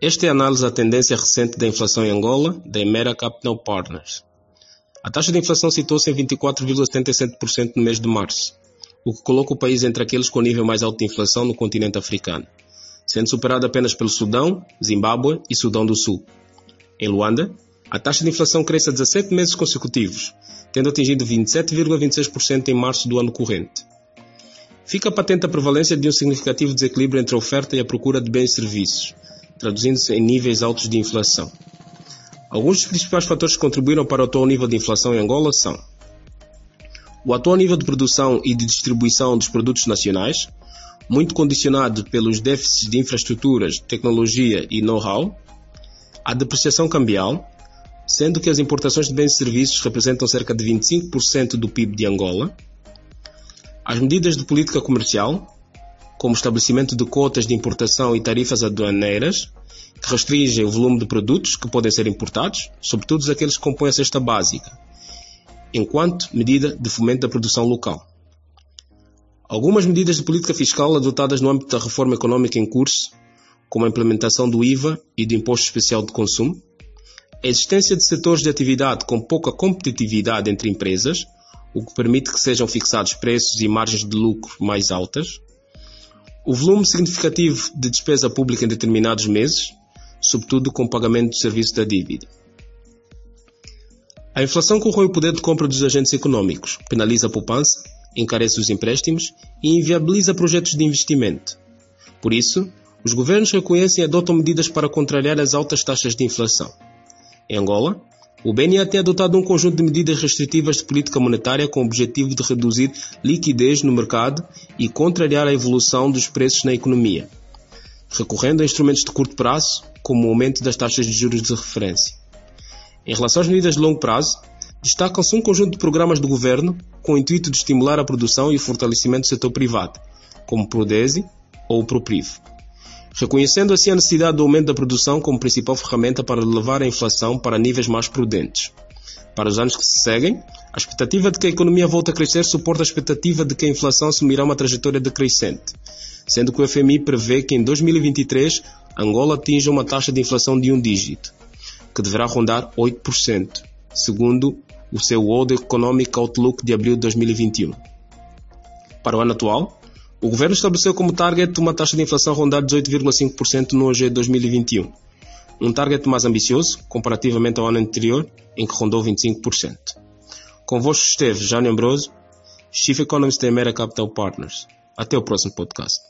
Esta é a análise da tendência recente da inflação em Angola, da Emera Capital Partners. A taxa de inflação situou-se em 24,77% no mês de março, o que coloca o país entre aqueles com o nível mais alto de inflação no continente africano, sendo superado apenas pelo Sudão, Zimbábue e Sudão do Sul. Em Luanda, a taxa de inflação cresce há 17 meses consecutivos, tendo atingido 27,26% em março do ano corrente. Fica patente a prevalência de um significativo desequilíbrio entre a oferta e a procura de bens e serviços, traduzindo-se em níveis altos de inflação. Alguns dos principais fatores que contribuíram para o atual nível de inflação em Angola são o atual nível de produção e de distribuição dos produtos nacionais, muito condicionado pelos déficits de infraestruturas, tecnologia e know-how, a depreciação cambial, sendo que as importações de bens e serviços representam cerca de 25% do PIB de Angola, as medidas de política comercial, como estabelecimento de cotas de importação e tarifas aduaneiras, que restringem o volume de produtos que podem ser importados, sobretudo aqueles que compõem a cesta básica, enquanto medida de fomento da produção local. Algumas medidas de política fiscal adotadas no âmbito da reforma econômica em curso, como a implementação do IVA e do Imposto Especial de Consumo, a existência de setores de atividade com pouca competitividade entre empresas, o que permite que sejam fixados preços e margens de lucro mais altas, o volume significativo de despesa pública em determinados meses, sobretudo com o pagamento do serviço da dívida. A inflação corrói o poder de compra dos agentes econômicos, penaliza a poupança, encarece os empréstimos e inviabiliza projetos de investimento. Por isso, os governos reconhecem e adotam medidas para contrariar as altas taxas de inflação. Em Angola, o BNA tem adotado um conjunto de medidas restritivas de política monetária com o objetivo de reduzir liquidez no mercado e contrariar a evolução dos preços na economia, recorrendo a instrumentos de curto prazo, como o aumento das taxas de juros de referência. Em relação às medidas de longo prazo, destacam-se um conjunto de programas do governo com o intuito de estimular a produção e o fortalecimento do setor privado, como o Prodesi ou o Propriv reconhecendo assim a necessidade do aumento da produção como principal ferramenta para levar a inflação para níveis mais prudentes. Para os anos que se seguem, a expectativa de que a economia volte a crescer suporta a expectativa de que a inflação assumirá uma trajetória decrescente, sendo que o FMI prevê que em 2023 Angola atinja uma taxa de inflação de um dígito, que deverá rondar 8%, segundo o seu World Economic Outlook de abril de 2021. Para o ano atual, o governo estabeleceu como target uma taxa de inflação rondar 18,5% no OG 2021, um target mais ambicioso comparativamente ao ano anterior, em que rondou 25%. Convosco esteve Jânio Ambroso, Chief Economist da Emera Capital Partners. Até o próximo podcast.